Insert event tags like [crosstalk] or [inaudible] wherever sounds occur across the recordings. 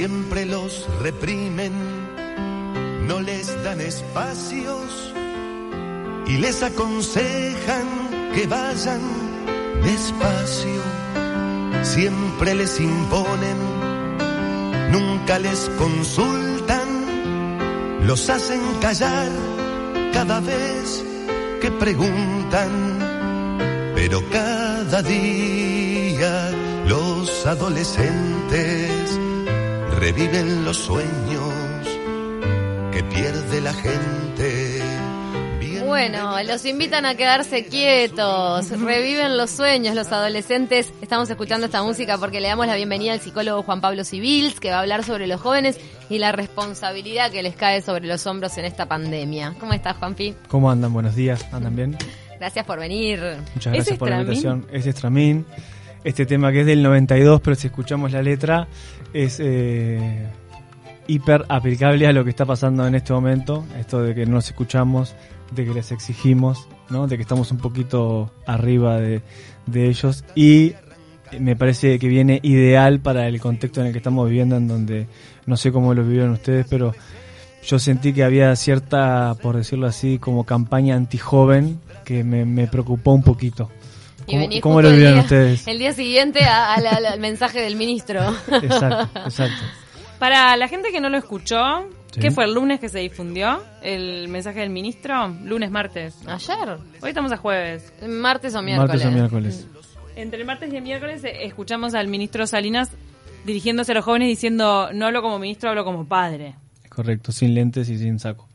siempre los reprimen, no les dan espacios y les aconsejan que vayan despacio. Siempre les imponen, nunca les consultan, los hacen callar cada vez que preguntan, pero cada día los adolescentes reviven los sueños que pierde la gente. Bueno, los invitan a quedarse quietos, reviven los sueños los adolescentes. Estamos escuchando esta música porque le damos la bienvenida al psicólogo Juan Pablo Civils, que va a hablar sobre los jóvenes y la responsabilidad que les cae sobre los hombros en esta pandemia. ¿Cómo estás, Juanpi? ¿Cómo andan? Buenos días, ¿andan bien? Gracias por venir. Muchas gracias por la invitación. Es Estramín. Este tema que es del 92, pero si escuchamos la letra, es eh, hiper aplicable a lo que está pasando en este momento. Esto de que no nos escuchamos, de que les exigimos, ¿no? de que estamos un poquito arriba de, de ellos. Y me parece que viene ideal para el contexto en el que estamos viviendo, en donde no sé cómo lo vivieron ustedes, pero yo sentí que había cierta, por decirlo así, como campaña antijoven que me, me preocupó un poquito. ¿Cómo, lo vieron ustedes? El día siguiente al mensaje del ministro. [laughs] Exacto, exacto. Para la gente que no lo escuchó, ¿qué fue el lunes que se difundió el mensaje del ministro? Lunes, martes. Ayer. Hoy estamos a jueves. Martes o miércoles. Martes o miércoles. Entre el martes y el miércoles eh, escuchamos al ministro Salinas dirigiéndose a los jóvenes diciendo, no hablo como ministro, hablo como padre. Correcto, sin lentes y sin saco.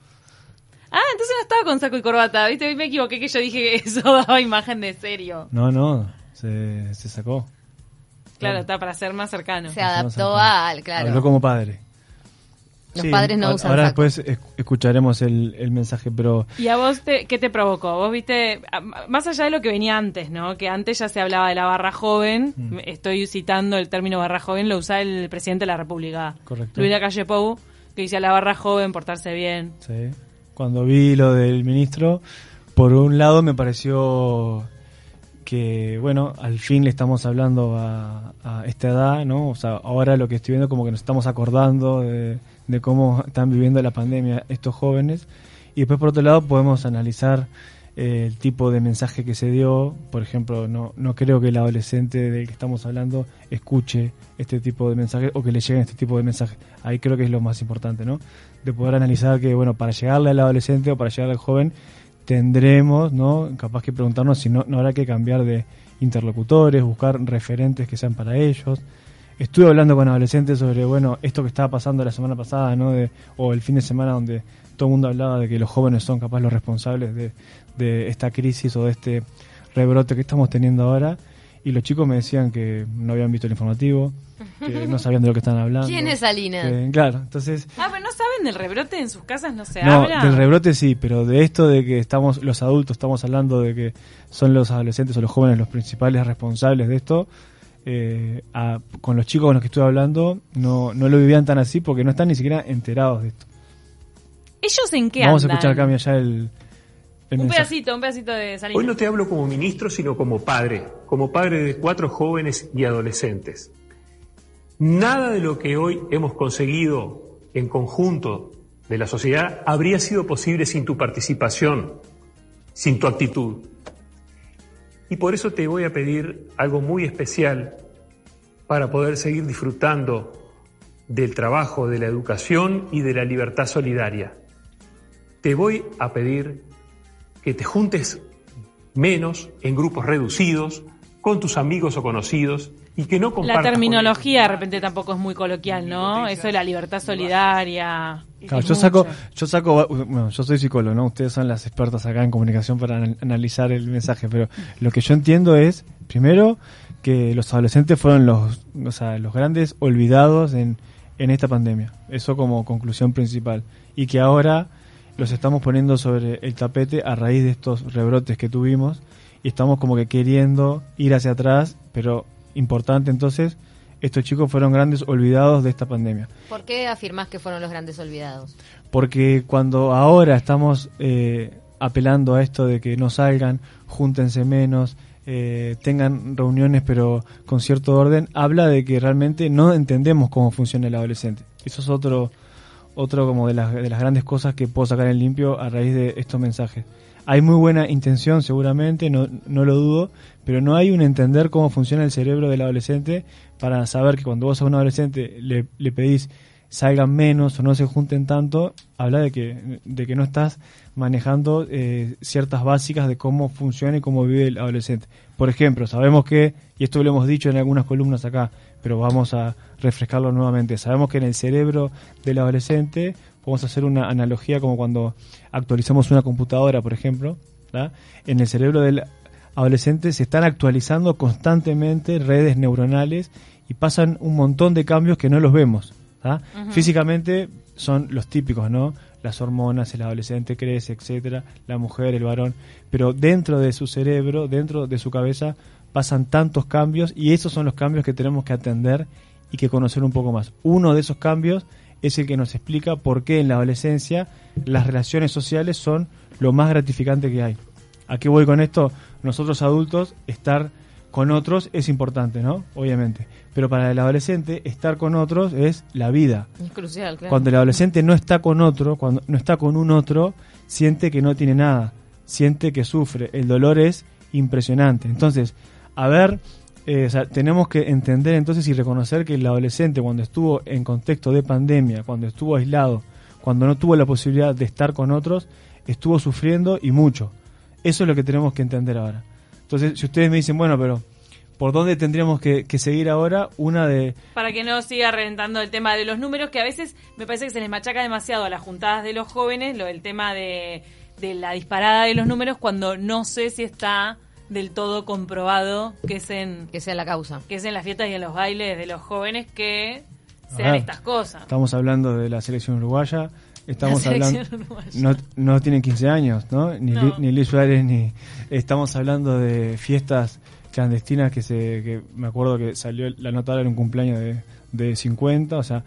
Ah, entonces no estaba con saco y corbata, ¿viste? Me equivoqué que yo dije que eso [laughs] daba imagen de serio. No, no, se, se sacó. Claro, está para ser más cercano. Se adaptó al, claro. Habló como padre. Los padres no usan Ahora después escucharemos el, mensaje, pero... ¿Y a vos qué te provocó? Vos viste, más allá de lo que venía antes, ¿no? Que antes ya se hablaba de la barra joven, mm. estoy citando el término barra joven, lo usaba el presidente de la República. Correcto. Luis Calle Pou, que decía la barra joven, portarse bien. Sí. Cuando vi lo del ministro, por un lado me pareció que, bueno, al fin le estamos hablando a, esta edad, ¿no? O sea, ahora lo que estoy viendo como que nos estamos acordando de cómo están viviendo la pandemia estos jóvenes. Y después, por otro lado, podemos analizar el tipo de mensaje que se dio. Por ejemplo, no, no creo que el adolescente del que estamos hablando escuche este tipo de mensajes o que le lleguen este tipo de mensajes. Ahí creo que es lo más importante, ¿no? De poder analizar que, bueno, para llegarle al adolescente o para llegarle al joven, tendremos, ¿no? Capaz que preguntarnos si no, no habrá que cambiar de interlocutores, buscar referentes que sean para ellos estuve hablando con adolescentes sobre, bueno, esto que estaba pasando la semana pasada, ¿no? De, o el fin de semana donde todo el mundo hablaba de que los jóvenes son capaz los responsables de, de esta crisis o de este rebrote que estamos teniendo ahora. Y los chicos me decían que no habían visto el informativo, que [laughs] no sabían de lo que están hablando. ¿Quién es Alina? claro, entonces... Ah, pero no saben del rebrote en sus casas, no se no, habla. del rebrote sí, pero de esto de que estamos, los adultos estamos hablando de que son los adolescentes o los jóvenes los principales responsables de esto, eh, con los chicos con los que estuve hablando no, no lo vivían tan así porque no están ni siquiera enterados de esto. ¿Ellos en qué Vamos a escuchar cambio ya el, un pedacito, un pedacito de salida. Hoy no te hablo como ministro, sino como padre, como padre de cuatro jóvenes y adolescentes. Nada de lo que hoy hemos conseguido en conjunto de la sociedad habría sido posible sin tu participación, sin tu actitud. Y por eso te voy a pedir algo muy especial para poder seguir disfrutando del trabajo, de la educación y de la libertad solidaria. Te voy a pedir que te juntes menos en grupos reducidos, con tus amigos o conocidos y que no compartas. La terminología de repente tampoco es muy coloquial, ¿no? Eso de la libertad solidaria. yo saco, yo saco, bueno, yo soy psicólogo, ¿no? Ustedes son las expertas acá en comunicación para analizar el mensaje, pero lo que yo entiendo es, primero, que los adolescentes fueron los, o sea, los grandes olvidados en, en esta pandemia. Eso como conclusión principal. Y que ahora los estamos poniendo sobre el tapete a raíz de estos rebrotes que tuvimos y estamos como que queriendo ir hacia atrás, pero importante entonces, estos chicos fueron grandes olvidados de esta pandemia. ¿Por qué afirmas que fueron los grandes olvidados? Porque cuando ahora estamos eh, apelando a esto de que no salgan, júntense menos, eh, tengan reuniones pero con cierto orden, habla de que realmente no entendemos cómo funciona el adolescente. Eso es otro, otro como de las, de las grandes cosas que puedo sacar en limpio a raíz de estos mensajes. Hay muy buena intención seguramente, no, no lo dudo, pero no hay un entender cómo funciona el cerebro del adolescente para saber que cuando vos a un adolescente le, pedís salgan menos o no se junten tanto, habla de que, de que no estás manejando eh, ciertas básicas de cómo funciona y cómo vive el adolescente. Por ejemplo, sabemos que, y esto lo hemos dicho en algunas columnas acá, pero vamos a refrescarlo nuevamente, sabemos que en el cerebro del adolescente, vamos a hacer una analogía como cuando actualizamos una computadora, por ejemplo, en el cerebro del adolescente se están actualizando constantemente redes neuronales y pasan un montón de cambios que no los vemos. Físicamente son los típicos, ¿no? Las hormonas, el adolescente crece, etcétera, la mujer, el varón, pero dentro de su cerebro, dentro de su cabeza, pasan tantos cambios y esos son los cambios que tenemos que atender y que conocer un poco más. Uno de esos cambios es el que nos explica por qué en la adolescencia las relaciones sociales son lo más gratificante que hay. ¿A qué voy con esto? Nosotros adultos, estar con otros es importante, ¿no? Obviamente. Pero para el adolescente, estar con otros es la vida. Es crucial, claro. Cuando el adolescente no está con otro, cuando no está con un otro, siente que no tiene nada, siente que sufre. El dolor es impresionante. Entonces, a ver, eh, tenemos que entender entonces y reconocer que el adolescente cuando estuvo en contexto de pandemia, cuando estuvo aislado, cuando no tuvo la posibilidad de estar con otros, estuvo sufriendo y mucho. Eso es lo que tenemos que entender ahora. Entonces, si ustedes me dicen, bueno, pero ¿por dónde tendríamos que, seguir ahora? Una de... Para que no siga reventando el tema de los números, que a veces me parece que se les machaca demasiado a las juntadas de los jóvenes, lo del tema de, la disparada de los números, cuando no sé si está del todo comprobado que es en... Que sea la causa. Que es en las fiestas y en los bailes de los jóvenes que sean estas cosas. Estamos hablando de la selección uruguaya, estamos hablando no, no tienen 15 años no ni, ni Luis Suárez ni estamos hablando de fiestas clandestinas que se que me acuerdo que salió la nota en un cumpleaños de, de 50 o sea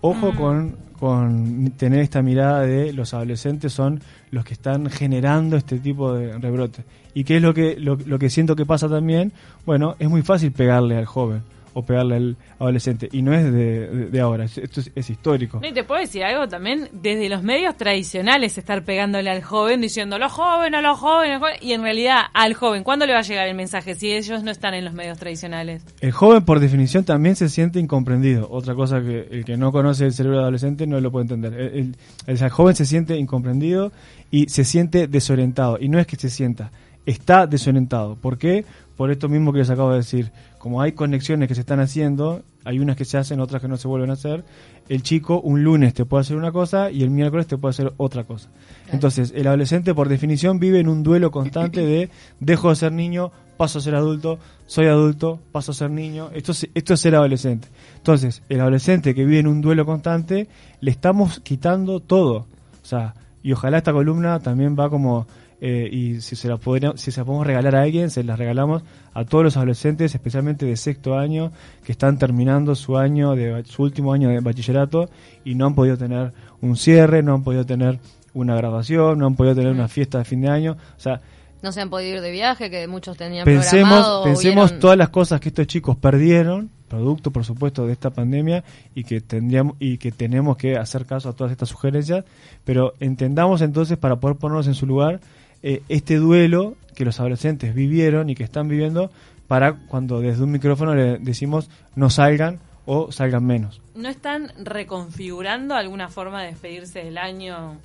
ojo mm. con con tener esta mirada de los adolescentes son los que están generando este tipo de rebrote y qué es lo que lo, lo que siento que pasa también bueno es muy fácil pegarle al joven o pegarle al adolescente. Y no es de, ahora, esto es, histórico. Y te puedo decir algo también, desde los medios tradicionales estar pegándole al joven, diciendo los jóvenes, los jóvenes, y en realidad al joven, ¿cuándo le va a llegar el mensaje si ellos no están en los medios tradicionales? El joven por definición también se siente incomprendido. Otra cosa que el que no conoce el cerebro adolescente no lo puede entender. El, el joven se siente incomprendido y se siente desorientado. Y no es que se sienta, está desorientado. ¿Por qué? Por esto mismo que les acabo de decir como hay conexiones que se están haciendo, hay unas que se hacen, otras que no se vuelven a hacer, el chico un lunes te puede hacer una cosa y el miércoles te puede hacer otra cosa. Entonces, el adolescente por definición vive en un duelo constante de dejo de ser niño, paso a ser adulto, soy adulto, paso a ser niño. Esto es, esto es ser adolescente. Entonces, el adolescente que vive en un duelo constante, le estamos quitando todo. O sea, y ojalá esta columna también va como eh, y si se, la si se la podemos regalar a alguien, se las regalamos a todos los adolescentes, especialmente de sexto año, que están terminando su año de su último año de bachillerato y no han podido tener un cierre, no han podido tener una graduación, no han podido tener una fiesta de fin de año, o sea, no se han podido ir de viaje, que muchos tenían pensemos, programado. Pensemos todas las cosas que estos chicos perdieron, producto por supuesto de esta pandemia, y que tendríamos y que tenemos que hacer caso a todas estas sugerencias, pero entendamos entonces para poder ponernos en su lugar eh, este duelo que los adolescentes vivieron y que están viviendo para cuando desde un micrófono le decimos no salgan o salgan menos. ¿No están reconfigurando alguna forma de despedirse del año?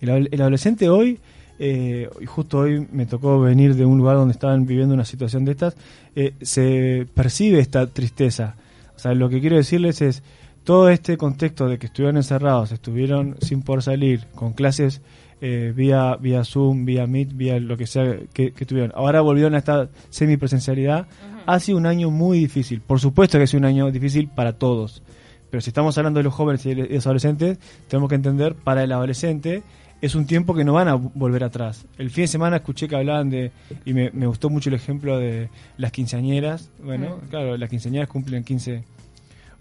El, adolescente hoy, eh, justo hoy me tocó venir de un lugar donde estaban viviendo una situación de estas, eh, se percibe esta tristeza. O sea, lo que quiero decirles es, todo este contexto de que estuvieron encerrados, estuvieron sin poder salir, con clases eh, vía, vía Zoom, vía Meet, vía lo que sea que, tuvieron. Ahora volvieron a esta semipresencialidad. Ha sido un año muy difícil. Por supuesto que ha sido un año difícil para todos. Pero si estamos hablando de los jóvenes y de los adolescentes, tenemos que entender, para el adolescente es un tiempo que no van a volver atrás. El fin de semana escuché que hablaban de, y me, gustó mucho el ejemplo de las quinceañeras. Bueno, claro, las quinceañeras cumplen 15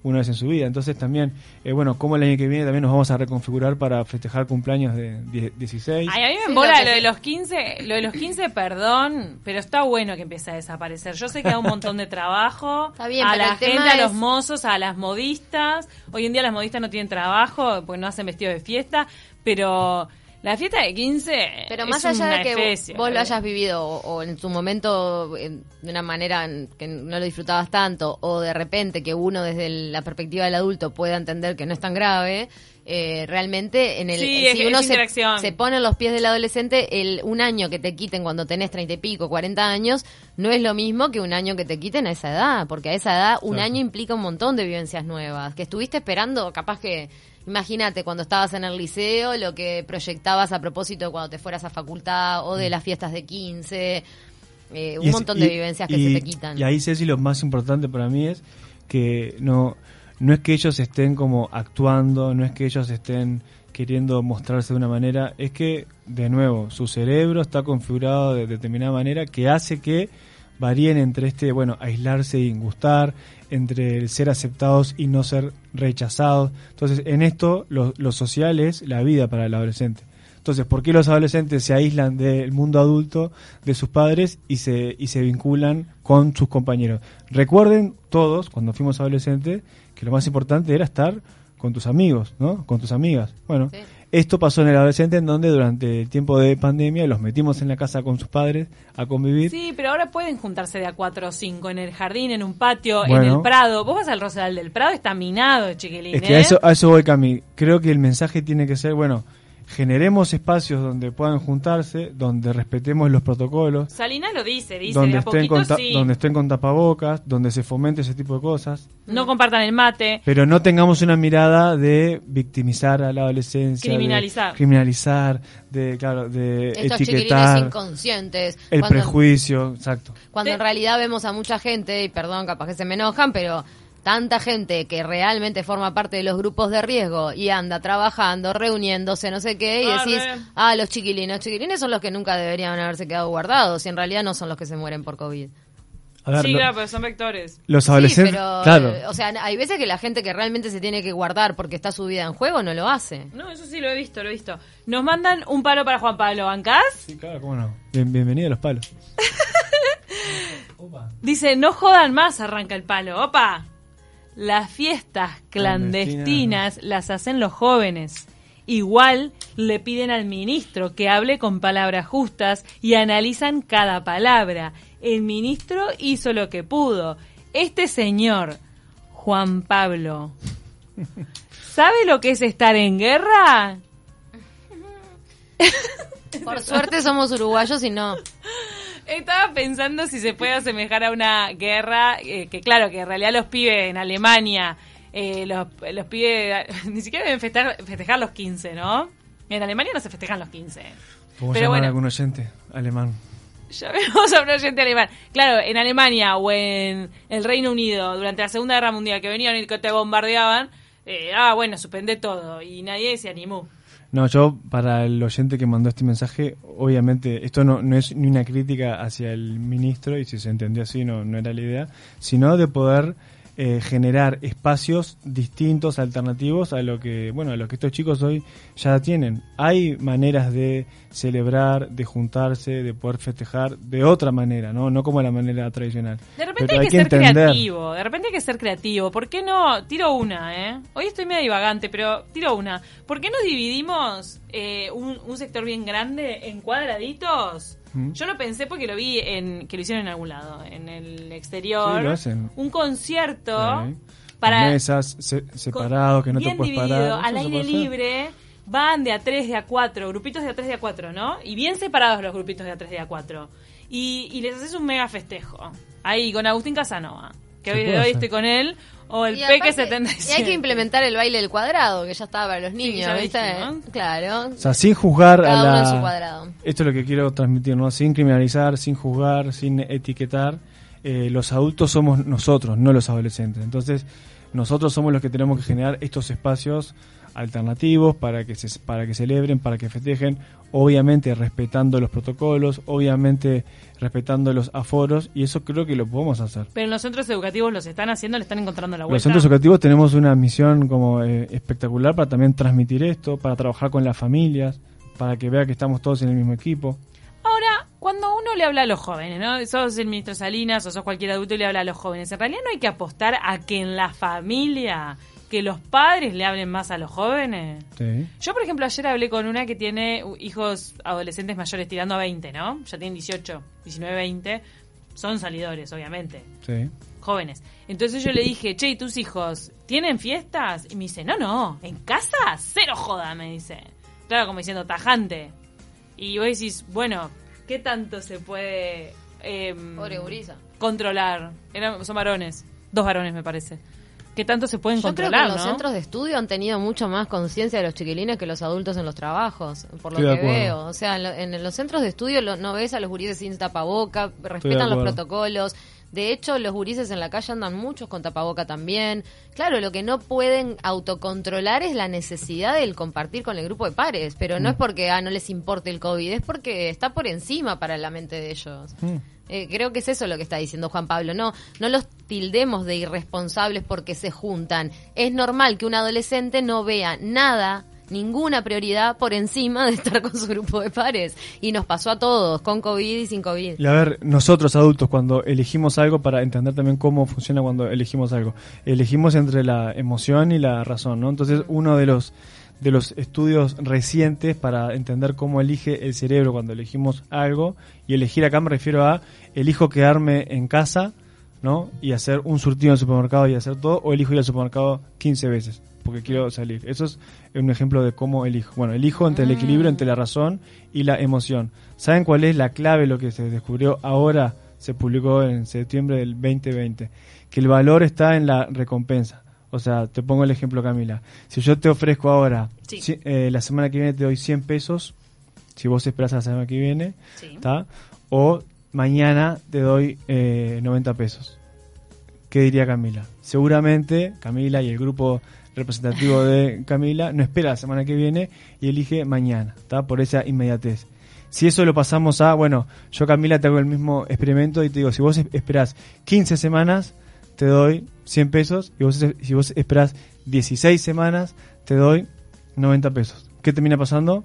una vez en su vida. Entonces también, eh, bueno, como el año que viene también nos vamos a reconfigurar para festejar cumpleaños de 16. Ay, a mí me Sí, embola lo de los 15, lo de los 15, perdón, pero está bueno que empiece a desaparecer. Yo sé que da un montón de trabajo [laughs] Está bien, a la gente, a los mozos, a las modistas. Hoy en día las modistas no tienen trabajo porque no hacen vestido de fiesta, pero la fiesta de 15 Pero es más allá una de que especie, vos lo hayas vivido o, o en su momento en- de una manera en que no lo disfrutabas tanto o de repente que uno desde el- la perspectiva del adulto pueda entender que no es tan grave, eh, realmente en el Sí, es- si es uno se, pone en los pies del adolescente, el un año que te quiten cuando tenés treinta y pico, 40 años, no es lo mismo que un año que te quiten a esa edad, porque a esa edad un Claro. año implica un montón de vivencias nuevas, que estuviste esperando, capaz que Imagínate cuando estabas en el liceo, lo que proyectabas a propósito de cuando te fueras a facultad o de las fiestas de 15, eh, un es- montón y- de vivencias que y- se te quitan. Y ahí, Ceci, lo más importante para mí es que no, no es que ellos estén como actuando, no es que ellos estén queriendo mostrarse de una manera, es que, de nuevo, su cerebro está configurado de determinada manera que hace que varíen entre este, bueno, aislarse y gustar, entre el ser aceptados y no ser rechazados. Entonces, en esto, lo, social es la vida para el adolescente. Entonces, ¿por qué los adolescentes se aíslan del mundo adulto de sus padres y se, y se vinculan con sus compañeros? Recuerden todos, cuando fuimos adolescentes, que lo más importante era estar con tus amigos, ¿no? Con tus amigas. Bueno. Esto pasó en el adolescente en donde durante el tiempo de pandemia los metimos en la casa con sus padres a convivir. Sí, pero ahora pueden juntarse de a cuatro o cinco en el jardín, en un patio, en el Prado. Vos vas al Rosedal del Prado, está minado, chiquilín. Es que a ¿eh? eso, a eso voy, Cami. Creo que el mensaje tiene que ser, bueno, generemos espacios donde puedan juntarse, donde respetemos los protocolos, Salinas lo dice, dice, donde de a estén, poquito con ta- sí. donde estén con tapabocas, donde se fomente ese tipo de cosas. No compartan el mate. Pero no tengamos una mirada de victimizar a la adolescencia, de Criminalizar. criminalizar, de, claro, de Estos chiquilines etiquetar, inconscientes. el cuando- prejuicio, exacto. Cuando en realidad vemos a mucha gente, y perdón, capaz que se me enojan, pero tanta gente que realmente forma parte de los grupos de riesgo y anda trabajando, reuniéndose, no sé qué, y Ah, decís, ah, los chiquilines, los chiquilines son los que nunca deberían haberse quedado guardados, y en realidad no son los que se mueren por COVID. A ver, sí, lo- claro, pero son vectores. los Sí, adolescentes, pero, claro, eh, o sea, hay veces que la gente que realmente se tiene que guardar porque está su vida en juego no lo hace. No, eso sí lo he visto, lo he visto. Nos mandan un palo para Juan Pablo, ¿bancás? Sí, claro, cómo no. Bien- bienvenido a los palos. [laughs] Dice, no jodan más, arranca el palo. Opa, las fiestas Clandestinas. las hacen los jóvenes. Igual le piden al ministro que hable con palabras justas y analizan cada palabra. El ministro hizo lo que pudo. Este señor, Juan Pablo, ¿sabe lo que es estar en guerra? Por suerte somos uruguayos y no. Estaba pensando si se puede asemejar a una guerra, eh, que claro, que en realidad los pibes en Alemania, eh, los, los pibes [laughs] ni siquiera deben festejar, festejar los 15, ¿no? En Alemania no se festejan los 15. ¿Cómo Pero llamar bueno. a algún oyente alemán? Ya vemos a un oyente alemán. Claro, en Alemania o en el Reino Unido, durante la Segunda Guerra Mundial, que venían y que te bombardeaban, eh, ah, bueno, suspende todo. Y nadie se animó. No, yo, para el oyente que mandó este mensaje, obviamente, esto no, no es ni una crítica hacia el ministro, y si se entendió así, no, no era la idea, sino de poder eh, generar espacios distintos, alternativos a lo que, bueno, a lo que estos chicos hoy ya tienen. Hay maneras de celebrar, de juntarse, de poder festejar de otra manera, ¿no? No como la manera tradicional. De repente hay, que, ser entender. creativo, de repente hay que ser creativo. ¿Por qué no? Tiro una, ¿eh? Hoy estoy medio divagante, pero tiro una. ¿Por qué no dividimos eh, un, un sector bien grande en cuadraditos? ¿Mm? Yo lo pensé porque lo vi en que lo hicieron en algún lado, en el exterior. Sí, lo hacen. Un concierto Sí. para mesas se- separados, que no te bien puedes dividido, parar. al aire libre. Van de a 3, de a 4, grupitos de a 3, de a 4, ¿no? Y bien separados los grupitos de a 3, de a 4. Y, y les haces un mega festejo. Ahí, con Agustín Casanova. Que hoy, hoy estoy con él. O el Y Peque aparte- 77. Y hay que implementar el baile del cuadrado, que ya estaba para los niños, ¿viste? Claro. O sea, sin juzgar Cada a uno la... en su cuadrado. Esto es lo que quiero transmitir, ¿no? Sin criminalizar, sin juzgar, sin etiquetar. Eh, los adultos somos nosotros, no los adolescentes. Entonces, nosotros somos los que tenemos que generar estos espacios alternativos para que se, para que celebren, para que festejen, obviamente respetando los protocolos, obviamente respetando los aforos y eso creo que lo podemos hacer. Pero en los centros educativos los están haciendo, le están encontrando la vuelta. Los centros educativos tenemos una misión como eh, espectacular para también transmitir esto, para trabajar con las familias, para que vea que estamos todos en el mismo equipo. Ahora, cuando uno le habla a los jóvenes, ¿no? Sos el ministro Salinas o sos cualquier adulto y le habla a los jóvenes, en realidad no hay que apostar a que en la familia que los padres le hablen más a los jóvenes. Sí. Yo, por ejemplo, ayer hablé con una que tiene hijos adolescentes mayores tirando a 20, ¿no? Ya tienen 18, 19, 20. Son salidores, obviamente. Sí. Jóvenes. Entonces yo le dije, che, ¿y tus hijos tienen fiestas? Y me dice, no, no, en casa cero joda, me dice. Claro, como diciendo, tajante. Y vos decís, bueno, ¿qué tanto se puede Pobre gurisa. controlar? Eran, son varones, dos varones me parece. ¿Qué tanto se pueden Yo creo que controlar, los centros de estudio han tenido mucho más conciencia de los chiquilines que los adultos en los trabajos, por lo Estoy que veo. O sea, en, lo- en los centros de estudio lo- no ves a los gurises sin tapaboca, respetan los protocolos. De hecho, los gurises en la calle andan muchos con tapaboca también. Claro, lo que no pueden autocontrolar es la necesidad del compartir con el grupo de pares, pero Mm. no es porque ah, no les importe el COVID, es porque está por encima para la mente de ellos. Mm. Eh, creo que es eso lo que está diciendo Juan Pablo. No, no los tildemos de irresponsables porque se juntan. Es normal que un adolescente no vea nada, ninguna prioridad por encima de estar con su grupo de pares. Y nos pasó a todos, con COVID y sin COVID. Y a ver, nosotros adultos cuando elegimos algo para entender también cómo funciona cuando elegimos algo, elegimos entre la emoción y la razón, ¿no? Entonces uno de los de los estudios recientes para entender cómo elige el cerebro cuando elegimos algo y elegir acá me refiero a elijo quedarme en casa, ¿no? Y hacer un surtido en el supermercado y hacer todo o elijo ir al supermercado 15 veces porque quiero salir. Eso es un ejemplo de cómo elijo. Bueno, elijo entre el equilibrio entre la razón y la emoción. ¿Saben cuál es la clave? Lo que se descubrió ahora, se publicó en septiembre del 2020, que el valor está en la recompensa. O sea, te pongo el ejemplo, Camila. Si yo te ofrezco ahora, Sí. si- eh, la semana que viene te doy 100 pesos, si vos esperás la semana que viene, Sí. O mañana te doy eh, 90 pesos. ¿Qué diría Camila? Seguramente Camila y el grupo representativo de Camila no espera la semana que viene y elige mañana, ¿está? Por esa inmediatez. Si eso lo pasamos a, bueno, yo Camila te hago el mismo experimento y te digo, si vos es- esperás 15 semanas, te doy 100 pesos y vos, si vos esperás 16 semanas, te doy 90 pesos. ¿Qué termina pasando?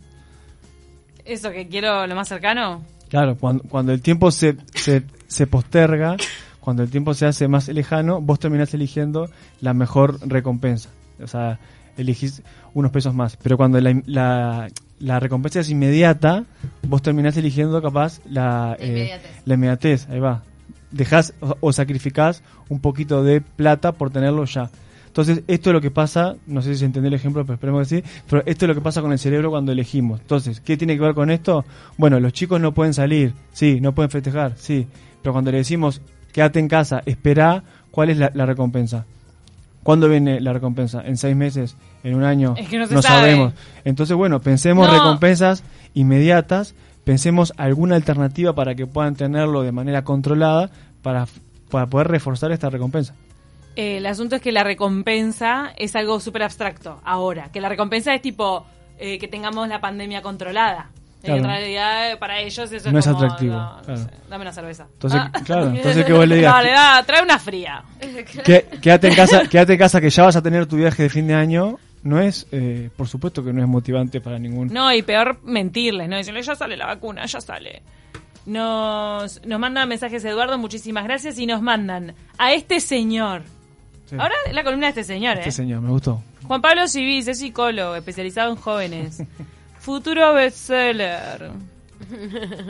Eso que quiero lo más cercano. Claro, cuando, cuando el tiempo se, se, se posterga, cuando el tiempo se hace más lejano, vos terminás eligiendo la mejor recompensa. O sea, elegís unos pesos más. Pero cuando la, la, la recompensa es inmediata, vos terminás eligiendo capaz la, La eh, inmediatez. la inmediatez. Ahí va. Dejás o, o sacrificás un poquito de plata por tenerlo ya. Entonces, esto es lo que pasa, no sé si se entendió el ejemplo, pero esperemos que sí, pero esto es lo que pasa con el cerebro cuando elegimos. Entonces, ¿qué tiene que ver con esto? Bueno, los chicos no pueden salir, sí, no pueden festejar, sí, pero cuando le decimos, quédate en casa, espera, ¿cuál es la, la recompensa? ¿Cuándo viene la recompensa? ¿En seis meses? ¿En un año? Es que no se sabe. sabemos. Entonces, bueno, pensemos No. recompensas inmediatas, pensemos alguna alternativa para que puedan tenerlo de manera controlada para, para poder reforzar esta recompensa. Eh, el asunto es que la recompensa es algo súper abstracto ahora. Que la recompensa es tipo eh, que tengamos la pandemia controlada. Claro. En realidad, para ellos eso No es es como, atractivo, no, no claro. sé, dame una cerveza. Entonces, Ah. claro, [laughs] entonces que vos le digas, Dale, da, trae una fría. [laughs] que- quédate en casa, quédate en casa que ya vas a tener tu viaje de fin de año, no es, eh, por supuesto que no es motivante para ningún. No, y peor mentirles, ¿no? Decirle, ya sale la vacuna, ya sale. Nos, nos mandan mensajes Eduardo, muchísimas gracias, y nos mandan a este señor. Sí. Ahora es la columna de este señor, ¿eh? Este señor, me gustó. Juan Pablo Civis es psicólogo, especializado en jóvenes. [laughs] Futuro bestseller.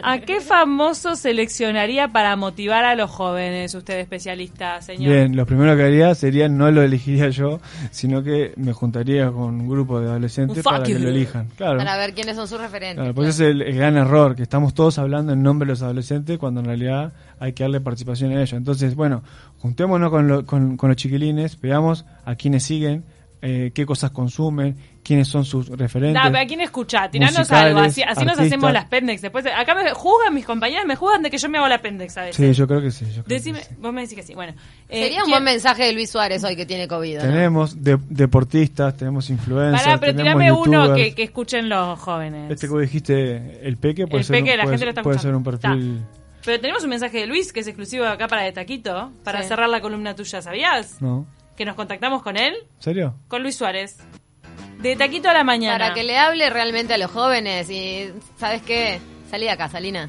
¿A qué famoso seleccionaría para motivar a los jóvenes, usted especialista, señor? Bien, lo primero que haría sería no lo elegiría yo, sino que me juntaría con un grupo de adolescentes para que lo elijan. Claro. Para ver quiénes son sus referentes. Claro, pues ese es el, el gran error, que estamos todos hablando en nombre de los adolescentes cuando en realidad hay que darle participación a ellos. Entonces, bueno, juntémonos con, lo- con, con los chiquilines, veamos a quienes siguen, eh, qué cosas consumen, quiénes son sus referentes. Da, pero ¿a quién escuchá? Tiranos algo, así, así nos hacemos las pendex. Después, acá me juzgan mis compañeras, me juzgan de que yo me hago la pendex a veces. Sí, yo creo que sí. yo creo que sí. vos me decís que sí. Bueno, eh, Sería un ¿quién- buen mensaje de Luis Suárez hoy que tiene COVID. ¿no? Tenemos de- deportistas, tenemos influencers, Pará, pero tenemos tirame uno que, que escuchen los jóvenes. Este que vos dijiste, el peque, puede, El ser, Peque, un- la puede, gente lo está puede ser un escuchando. perfil... Pero tenemos un mensaje de Luis que es exclusivo acá para De Taquito, para Sí. cerrar la columna tuya, ¿sabías? ¿No? Que nos contactamos con él, ¿En serio? con Luis Suárez. De Taquito a la mañana. Para que le hable realmente a los jóvenes y, ¿sabes qué? Salí de acá, Salina.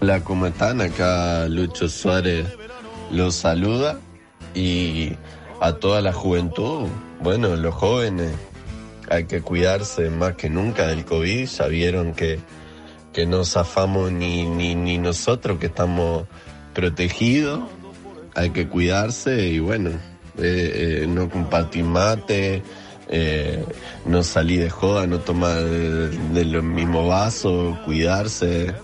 Hola, ¿cómo están? Acá Lucho Suárez los saluda y a toda la juventud, bueno, los jóvenes, hay que cuidarse más que nunca del COVID, ya vieron que, que no zafamos ni, ni, ni nosotros que estamos protegidos, hay que cuidarse y bueno, eh, eh, no compartir mate, eh, no salir de joda, no tomar de, de los mismos vasos, cuidarse,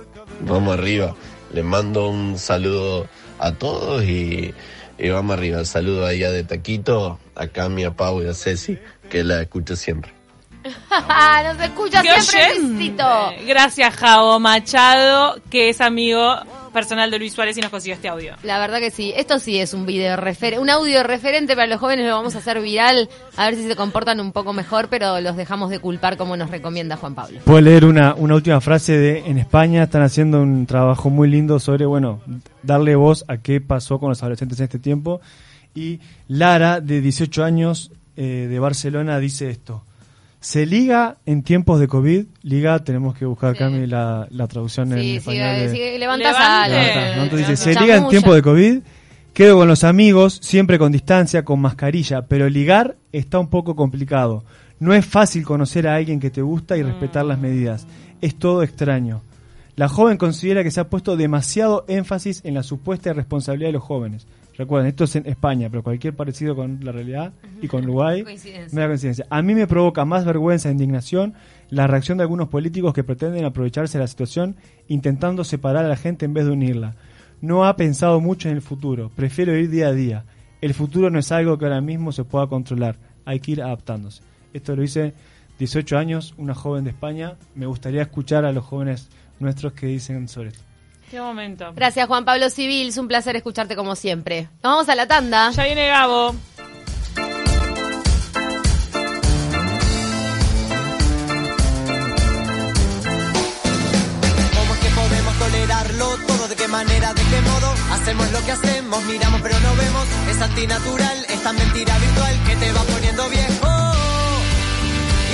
vamos arriba. Les mando un saludo a todos y, y vamos arriba. Saludo ahí a de Taquito, acá a mi a Pau y a Ceci, que la escucho siempre. [laughs] Nos escucha ¡Qué siempre. Gracias, Javo Machado, que es amigo personal de Luis Suárez y nos consiguió este audio. La verdad que sí, esto sí es un video refer un audio referente para los jóvenes, lo vamos a hacer viral, a ver si se comportan un poco mejor, pero los dejamos de culpar como nos recomienda Juan Pablo. Puedo leer una, una última frase de en España están haciendo un trabajo muy lindo sobre, bueno, darle voz a qué pasó con los adolescentes en este tiempo. Y Lara, de 18 años, eh, de Barcelona, dice esto. Se liga en tiempos de COVID, liga, tenemos que buscar, Sí. Cami, la, la traducción en Sí, español. sí, de- sí. Levanta, ¿no? Entonces dice, se Chamulla. liga en tiempos de COVID, quedo con los amigos, siempre con distancia, con mascarilla, pero ligar está un poco complicado. No es fácil conocer a alguien que te gusta y respetar las medidas. Es todo extraño. La joven considera que se ha puesto demasiado énfasis en la supuesta responsabilidad de los jóvenes. Recuerden, esto es en España, pero cualquier parecido con la realidad y con Uruguay Coincidencia. Mera coincidencia. A mí me provoca más vergüenza e indignación la reacción de algunos políticos que pretenden aprovecharse de la situación intentando separar a la gente en vez de unirla. No ha pensado mucho en el futuro, prefiero ir día a día. El futuro no es algo que ahora mismo se pueda controlar, hay que ir adaptándose. Esto lo hice 18 años, una joven de España. Me gustaría escuchar a los jóvenes nuestros que dicen sobre esto. Qué momento. Gracias Juan Pablo Civil, es un placer escucharte como siempre. Nos vamos a la tanda. Ya viene Gabo. ¿Cómo es que podemos tolerarlo todo? ¿De qué manera? ¿De qué modo? Hacemos lo que hacemos, miramos pero no vemos. Es antinatural, esta mentira virtual que te va poniendo viejo.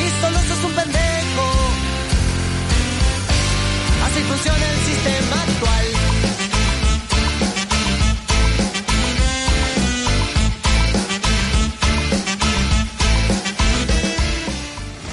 Y solo sos un pendejo. Así funciona el